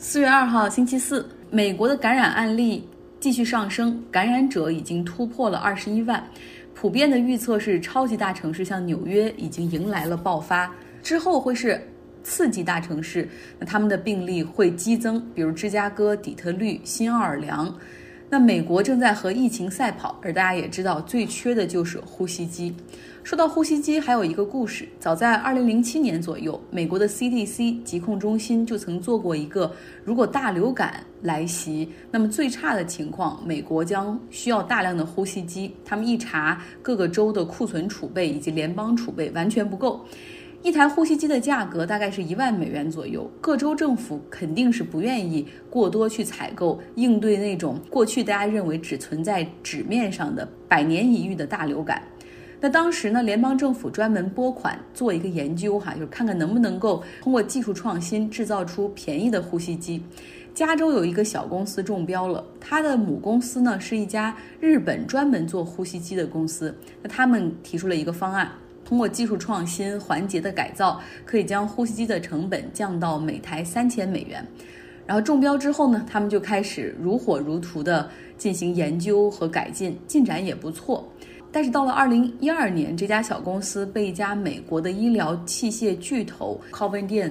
四月二号星期四，美国的感染案例继续上升，感染者已经突破了二十一万。普遍的预测是，超级大城市像纽约已经迎来了爆发，之后会是次级大城市，那他们的病例会激增，比如芝加哥、底特律、新奥尔良。那美国正在和疫情赛跑，而大家也知道，最缺的就是呼吸机。说到呼吸机，还有一个故事。早在二零零七年左右，美国的 CDC 疾控中心就曾做过一个，如果大流感来袭，那么最差的情况，美国将需要大量的呼吸机。他们一查，各个州的库存储备以及联邦储备完全不够。一台呼吸机的价格大概是一万美元左右，各州政府肯定是不愿意过多去采购，应对那种过去大家认为只存在纸面上的百年一遇的大流感。那当时呢，联邦政府专门拨款做一个研究，哈，就是看看能不能够通过技术创新制造出便宜的呼吸机。加州有一个小公司中标了，它的母公司呢是一家日本专门做呼吸机的公司。那他们提出了一个方案。通过技术创新环节的改造，可以将呼吸机的成本降到每台三千美元。然后中标之后呢，他们就开始如火如荼地进行研究和改进，进展也不错。但是到了二零一二年，这家小公司被一家美国的医疗器械巨头 Coventya。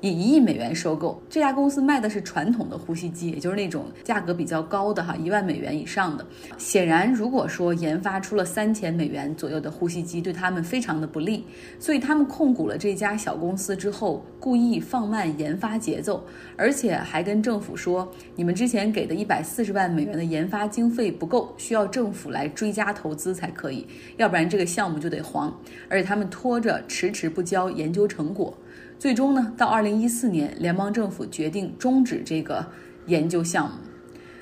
以一亿美元收购这家公司，卖的是传统的呼吸机，也就是那种价格比较高的哈，一万美元以上的。显然，如果说研发出了三千美元左右的呼吸机，对他们非常的不利。所以他们控股了这家小公司之后，故意放慢研发节奏，而且还跟政府说，你们之前给的一百四十万美元的研发经费不够，需要政府来追加投资才可以，要不然这个项目就得黄。而且他们拖着，迟迟不交研究成果。最终呢，到二零一四年，联邦政府决定终止这个研究项目。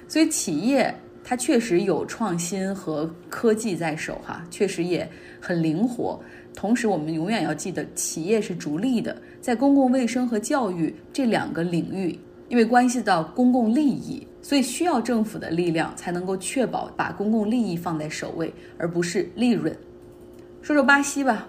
所以企业它确实有创新和科技在手，哈，确实也很灵活。同时，我们永远要记得，企业是逐利的，在公共卫生和教育这两个领域，因为关系到公共利益，所以需要政府的力量才能够确保把公共利益放在首位，而不是利润。说说巴西吧，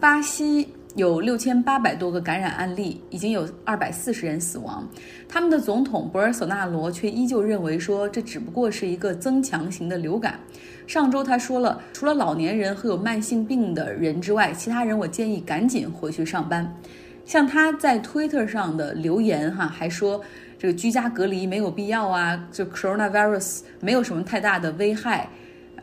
巴西。有六千八百多个感染案例，已经有二百四十人死亡。他们的总统博尔索纳罗却依旧认为说，这只不过是一个增强型的流感。上周他说了，除了老年人和有慢性病的人之外，其他人我建议赶紧回去上班。像他在 Twitter 上的留言哈，还说这个居家隔离没有必要啊，就 coronavirus 没有什么太大的危害。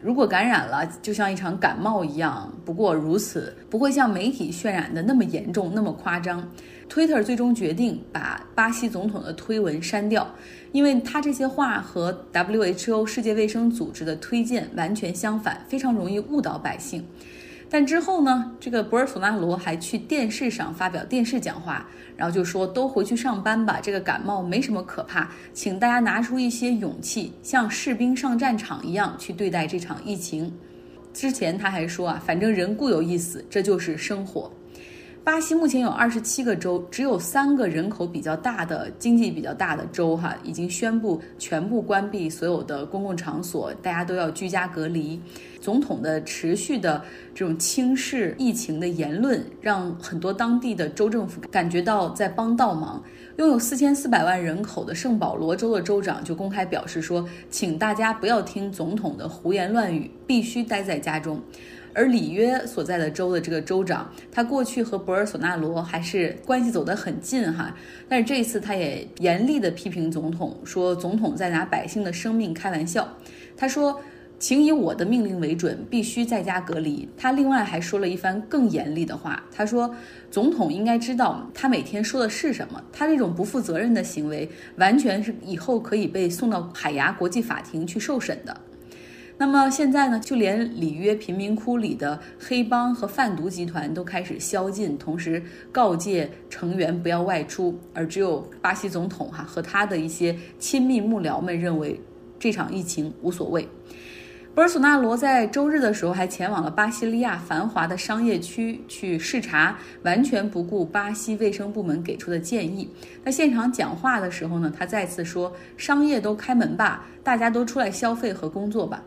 如果感染了，就像一场感冒一样，不过如此，不会像媒体渲染的那么严重、那么夸张。Twitter 最终决定把巴西总统的推文删掉，因为他这些话和 WHO 世界卫生组织的推荐完全相反，非常容易误导百姓。但之后呢，这个博尔索纳罗还去电视上发表电视讲话，然后就说都回去上班吧，这个感冒没什么可怕，请大家拿出一些勇气，像士兵上战场一样去对待这场疫情。之前他还说啊，反正人固有一死，这就是生活。巴西目前有二十七个州，只有三个人口比较大的、经济比较大的州，哈，已经宣布全部关闭所有的公共场所，大家都要居家隔离。总统的持续的这种轻视疫情的言论，让很多当地的州政府感觉到在帮倒忙。拥有四千四百万人口的圣保罗州的州长就公开表示说：“请大家不要听总统的胡言乱语，必须待在家中。”而里约所在的州的这个州长，他过去和博尔索纳罗还是关系走得很近哈，但是这一次他也严厉地批评总统，说总统在拿百姓的生命开玩笑。他说：“请以我的命令为准，必须在家隔离。”他另外还说了一番更严厉的话，他说：“总统应该知道他每天说的是什么，他这种不负责任的行为，完全是以后可以被送到海牙国际法庭去受审的。”那么现在呢，就连里约贫民窟里的黑帮和贩毒集团都开始宵禁，同时告诫成员不要外出，而只有巴西总统哈和他的一些亲密幕僚们认为这场疫情无所谓。博尔索纳罗在周日的时候还前往了巴西利亚繁华的商业区去视察，完全不顾巴西卫生部门给出的建议。在现场讲话的时候呢，他再次说：“商业都开门吧，大家都出来消费和工作吧。”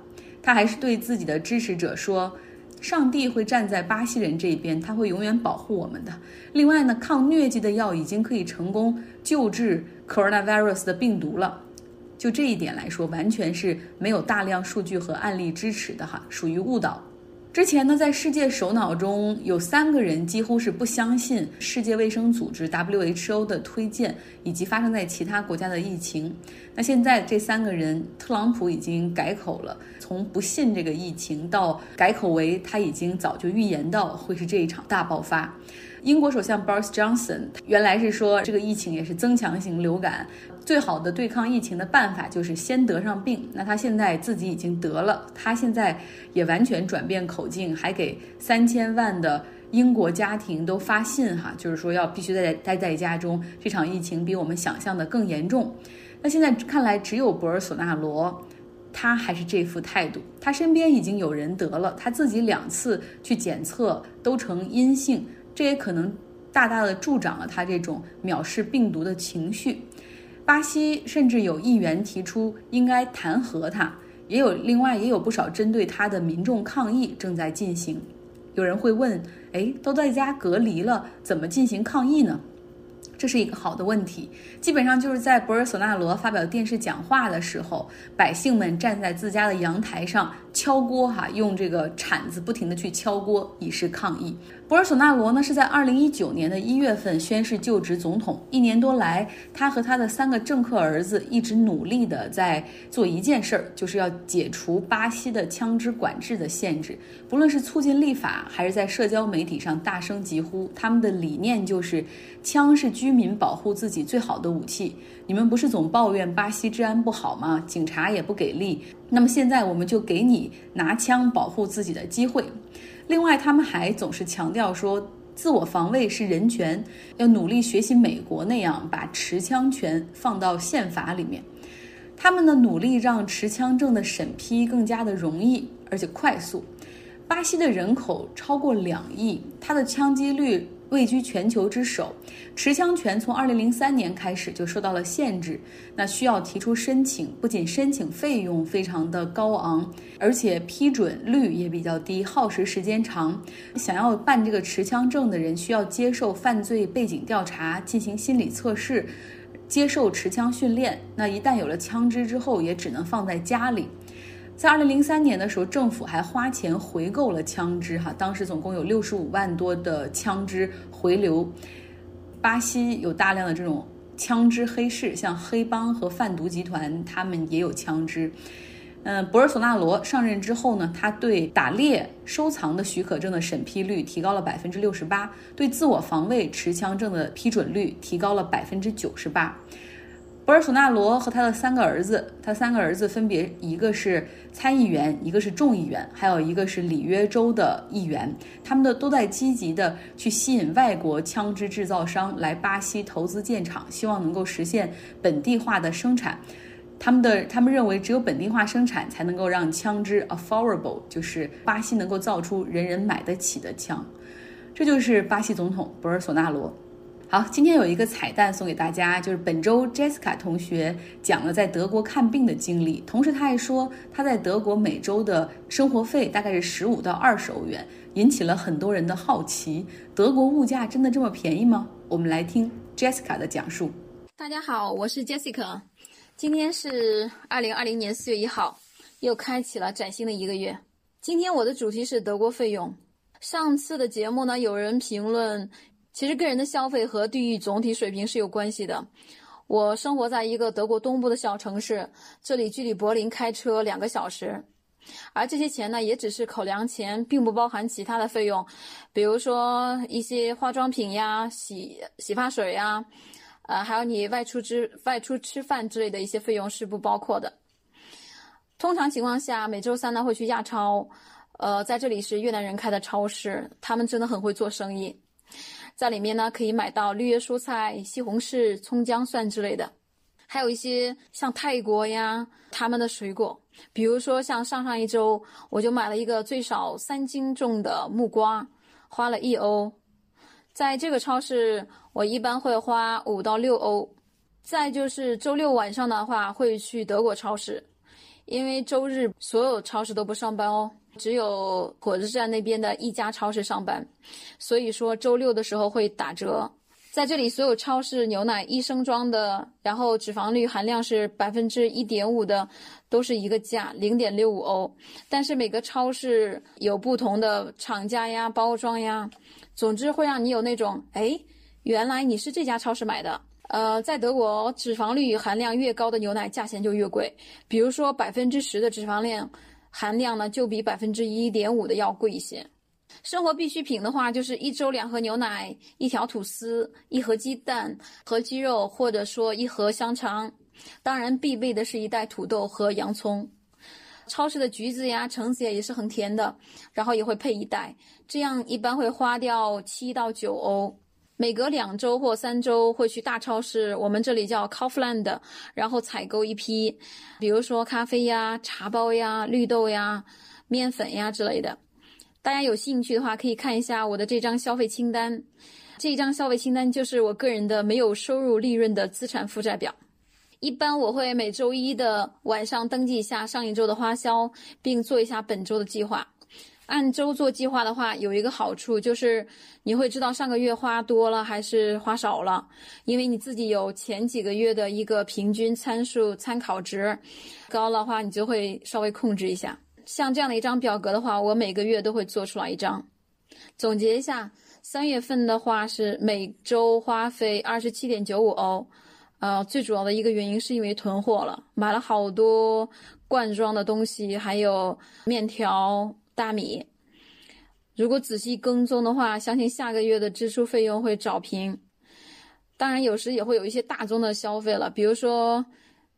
他还是对自己的支持者说：“上帝会站在巴西人这边，他会永远保护我们的。另外呢，抗疟疾的药已经可以成功救治 coronavirus 的病毒了。就这一点来说，完全是没有大量数据和案例支持的哈，属于误导。之前呢，在世界首脑中有三个人几乎是不相信世界卫生组织 WHO 的推荐以及发生在其他国家的疫情。那现在这三个人，特朗普已经改口了，从不信这个疫情到改口为他已经早就预言到会是这一场大爆发。英国首相 Boris Johnson 原来是说这个疫情也是增强型流感，最好的对抗疫情的办法就是先得上病。那他现在自己已经得了，他现在也完全转变口径，还给三千万的英国家庭都发信哈，就是说要必须在待在家中，这场疫情比我们想象的更严重。那现在看来，只有博尔索纳罗，他还是这副态度。他身边已经有人得了，他自己两次去检测都呈阴性。这也可能大大的助长了他这种藐视病毒的情绪。巴西甚至有议员提出应该弹劾他，也有另外也有不少针对他的民众抗议正在进行。有人会问：哎，都在家隔离了，怎么进行抗议呢？这是一个好的问题。基本上就是在博尔索纳罗发表电视讲话的时候，百姓们站在自家的阳台上敲锅，哈，用这个铲子不停地去敲锅，以示抗议。博尔索纳罗呢是在二零一九年的一月份宣誓就职总统，一年多来，他和他的三个政客儿子一直努力的在做一件事儿，就是要解除巴西的枪支管制的限制。不论是促进立法，还是在社交媒体上大声疾呼，他们的理念就是：枪是居民保护自己最好的武器。你们不是总抱怨巴西治安不好吗？警察也不给力，那么现在我们就给你拿枪保护自己的机会。另外，他们还总是强调说，自我防卫是人权，要努力学习美国那样把持枪权放到宪法里面。他们的努力让持枪证的审批更加的容易而且快速。巴西的人口超过两亿，它的枪击率。位居全球之首，持枪权从二零零三年开始就受到了限制。那需要提出申请，不仅申请费用非常的高昂，而且批准率也比较低，耗时时间长。想要办这个持枪证的人，需要接受犯罪背景调查，进行心理测试，接受持枪训练。那一旦有了枪支之后，也只能放在家里。在二零零三年的时候，政府还花钱回购了枪支，哈，当时总共有六十五万多的枪支回流。巴西有大量的这种枪支黑市，像黑帮和贩毒集团，他们也有枪支。嗯，博尔索纳罗上任之后呢，他对打猎收藏的许可证的审批率提高了百分之六十八，对自我防卫持枪证的批准率提高了百分之九十八。博尔索纳罗和他的三个儿子，他三个儿子分别一个是参议员，一个是众议员，还有一个是里约州的议员。他们的都在积极的去吸引外国枪支制造商来巴西投资建厂，希望能够实现本地化的生产。他们的他们认为，只有本地化生产才能够让枪支 affordable，就是巴西能够造出人人买得起的枪。这就是巴西总统博尔索纳罗。好，今天有一个彩蛋送给大家，就是本周 Jessica 同学讲了在德国看病的经历，同时他还说他在德国每周的生活费大概是十五到二十欧元，引起了很多人的好奇。德国物价真的这么便宜吗？我们来听 Jessica 的讲述。大家好，我是 Jessica，今天是二零二零年四月一号，又开启了崭新的一个月。今天我的主题是德国费用。上次的节目呢，有人评论。其实个人的消费和地域总体水平是有关系的。我生活在一个德国东部的小城市，这里距离柏林开车两个小时，而这些钱呢，也只是口粮钱，并不包含其他的费用，比如说一些化妆品呀、洗洗发水呀，呃，还有你外出之外出吃饭之类的一些费用是不包括的。通常情况下，每周三呢会去亚超，呃，在这里是越南人开的超市，他们真的很会做生意。在里面呢，可以买到绿叶蔬菜、西红柿、葱姜蒜之类的，还有一些像泰国呀，他们的水果，比如说像上上一周，我就买了一个最少三斤重的木瓜，花了一欧。在这个超市，我一般会花五到六欧。再就是周六晚上的话，会去德国超市，因为周日所有超市都不上班哦。只有火车站那边的一家超市上班，所以说周六的时候会打折。在这里，所有超市牛奶一升装的，然后脂肪率含量是百分之一点五的，都是一个价，零点六五欧。但是每个超市有不同的厂家呀、包装呀，总之会让你有那种，哎，原来你是这家超市买的。呃，在德国，脂肪率含量越高的牛奶价钱就越贵。比如说，百分之十的脂肪量含量呢，就比百分之一点五的要贵一些。生活必需品的话，就是一周两盒牛奶、一条吐司、一盒鸡蛋和鸡肉，或者说一盒香肠。当然，必备的是一袋土豆和洋葱。超市的橘子呀、橙子呀也是很甜的，然后也会配一袋，这样一般会花掉七到九欧。每隔两周或三周会去大超市，我们这里叫 Kaufland，然后采购一批，比如说咖啡呀、茶包呀、绿豆呀、面粉呀之类的。大家有兴趣的话，可以看一下我的这张消费清单。这张消费清单就是我个人的没有收入利润的资产负债表。一般我会每周一的晚上登记一下上一周的花销，并做一下本周的计划。按周做计划的话，有一个好处就是你会知道上个月花多了还是花少了，因为你自己有前几个月的一个平均参数参考值，高的话你就会稍微控制一下。像这样的一张表格的话，我每个月都会做出来一张。总结一下，三月份的话是每周花费二十七点九五欧，呃，最主要的一个原因是因为囤货了，买了好多罐装的东西，还有面条。大米，如果仔细跟踪的话，相信下个月的支出费用会找平。当然，有时也会有一些大宗的消费了，比如说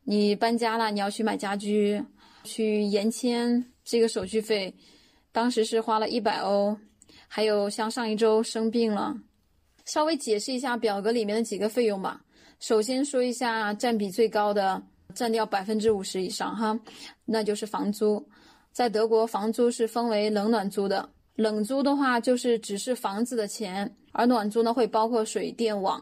你搬家了，你要去买家居，去延签这个手续费，当时是花了一百欧。还有像上一周生病了，稍微解释一下表格里面的几个费用吧。首先说一下占比最高的，占掉百分之五十以上哈，那就是房租。在德国，房租是分为冷暖租的。冷租的话，就是只是房子的钱，而暖租呢，会包括水电网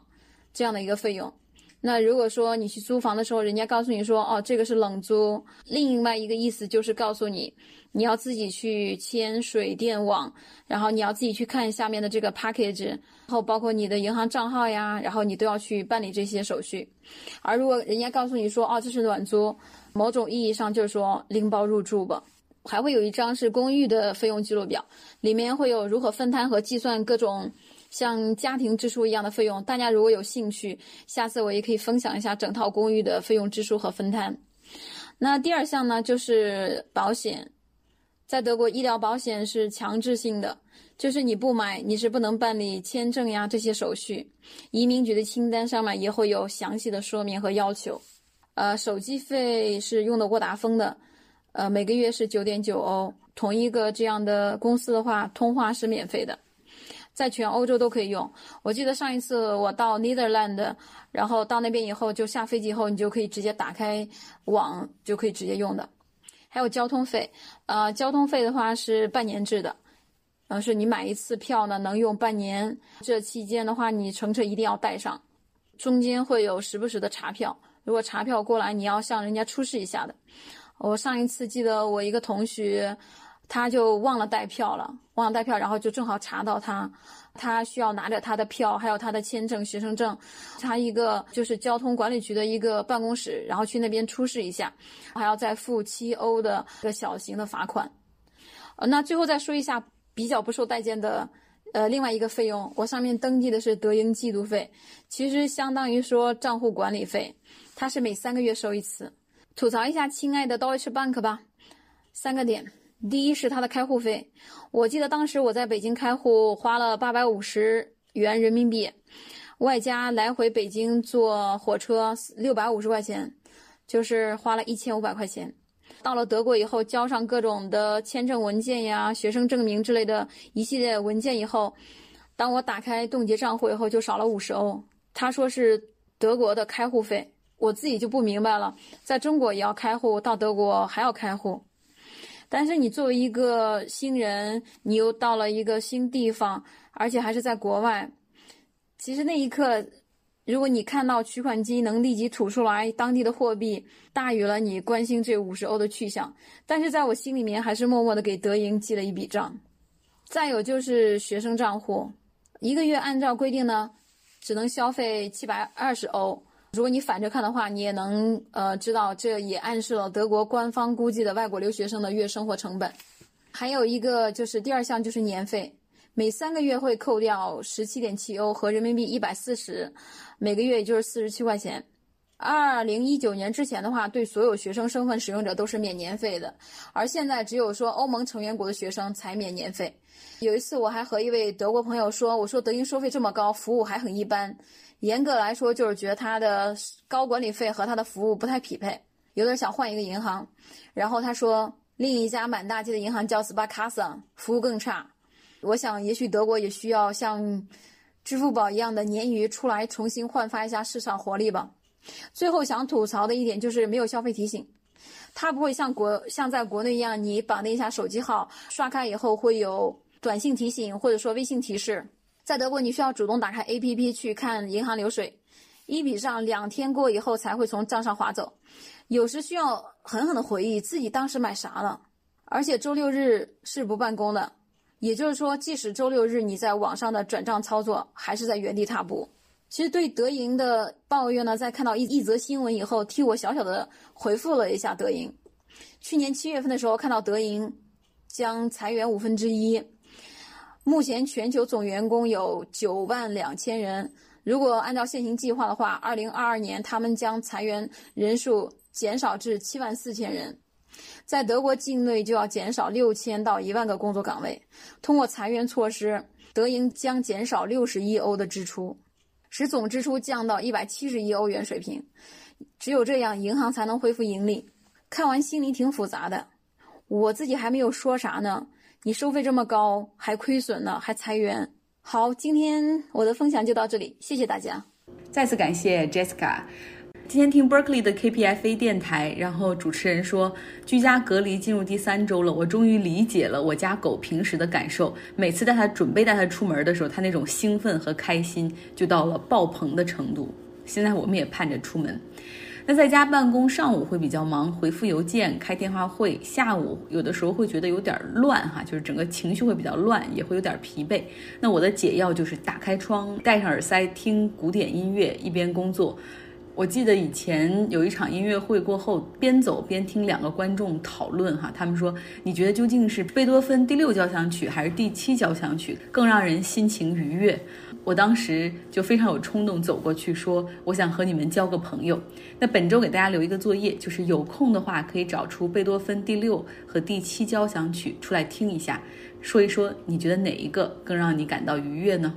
这样的一个费用。那如果说你去租房的时候，人家告诉你说，哦，这个是冷租，另外一个意思就是告诉你，你要自己去签水电网，然后你要自己去看下面的这个 package，然后包括你的银行账号呀，然后你都要去办理这些手续。而如果人家告诉你说，哦，这是暖租，某种意义上就是说拎包入住吧。还会有一张是公寓的费用记录表，里面会有如何分摊和计算各种像家庭支出一样的费用。大家如果有兴趣，下次我也可以分享一下整套公寓的费用支出和分摊。那第二项呢，就是保险，在德国医疗保险是强制性的，就是你不买你是不能办理签证呀这些手续。移民局的清单上面也会有详细的说明和要求。呃，手机费是用的沃达丰的。呃，每个月是九点九欧。同一个这样的公司的话，通话是免费的，在全欧洲都可以用。我记得上一次我到 Netherland，然后到那边以后，就下飞机以后，你就可以直接打开网，就可以直接用的。还有交通费，呃，交通费的话是半年制的，呃，是你买一次票呢，能用半年。这期间的话，你乘车一定要带上，中间会有时不时的查票，如果查票过来，你要向人家出示一下的。我上一次记得我一个同学，他就忘了带票了，忘了带票，然后就正好查到他，他需要拿着他的票，还有他的签证、学生证，他一个就是交通管理局的一个办公室，然后去那边出示一下，还要再付七欧的一个小型的罚款。呃，那最后再说一下比较不受待见的，呃，另外一个费用，我上面登记的是德英季度费，其实相当于说账户管理费，它是每三个月收一次。吐槽一下，亲爱的 Deutsche Bank 吧，三个点。第一是它的开户费，我记得当时我在北京开户花了八百五十元人民币，外加来回北京坐火车六百五十块钱，就是花了一千五百块钱。到了德国以后，交上各种的签证文件呀、学生证明之类的一系列文件以后，当我打开冻结账户以后，就少了五十欧。他说是德国的开户费。我自己就不明白了，在中国也要开户，到德国还要开户，但是你作为一个新人，你又到了一个新地方，而且还是在国外，其实那一刻，如果你看到取款机能立即吐出来当地的货币，大于了你关心这五十欧的去向，但是在我心里面还是默默的给德银记了一笔账。再有就是学生账户，一个月按照规定呢。只能消费七百二十欧。如果你反着看的话，你也能呃知道，这也暗示了德国官方估计的外国留学生的月生活成本。还有一个就是第二项就是年费，每三个月会扣掉十七点七欧和人民币一百四十，每个月也就是四十七块钱。二零一九年之前的话，对所有学生身份使用者都是免年费的，而现在只有说欧盟成员国的学生才免年费。有一次我还和一位德国朋友说，我说德英收费这么高，服务还很一般。严格来说，就是觉得他的高管理费和他的服务不太匹配，有点想换一个银行。然后他说，另一家满大街的银行叫 Sparkasse，服务更差。我想，也许德国也需要像支付宝一样的鲶鱼出来重新焕发一下市场活力吧。最后想吐槽的一点就是没有消费提醒，它不会像国像在国内一样，你绑定一下手机号，刷卡以后会有短信提醒或者说微信提示。在德国，你需要主动打开 APP 去看银行流水，一笔账两天过以后才会从账上划走，有时需要狠狠的回忆自己当时买啥了。而且周六日是不办公的，也就是说，即使周六日你在网上的转账操作，还是在原地踏步。其实对德银的抱怨呢，在看到一一则新闻以后，替我小小的回复了一下德银。去年七月份的时候，看到德银将裁员五分之一。目前全球总员工有九万两千人。如果按照现行计划的话，二零二二年他们将裁员人数减少至七万四千人，在德国境内就要减少六千到一万个工作岗位。通过裁员措施，德银将减少六十亿欧的支出，使总支出降到一百七十亿欧元水平。只有这样，银行才能恢复盈利。看完心里挺复杂的，我自己还没有说啥呢。你收费这么高，还亏损呢，还裁员。好，今天我的分享就到这里，谢谢大家。再次感谢 Jessica。今天听 Berkeley 的 KPFA 电台，然后主持人说，居家隔离进入第三周了，我终于理解了我家狗平时的感受。每次带它准备带它出门的时候，它那种兴奋和开心就到了爆棚的程度。现在我们也盼着出门。那在家办公，上午会比较忙，回复邮件、开电话会；下午有的时候会觉得有点乱哈，就是整个情绪会比较乱，也会有点疲惫。那我的解药就是打开窗，戴上耳塞，听古典音乐，一边工作。我记得以前有一场音乐会过后，边走边听两个观众讨论哈，他们说你觉得究竟是贝多芬第六交响曲还是第七交响曲更让人心情愉悦？我当时就非常有冲动走过去说，我想和你们交个朋友。那本周给大家留一个作业，就是有空的话可以找出贝多芬第六和第七交响曲出来听一下，说一说你觉得哪一个更让你感到愉悦呢？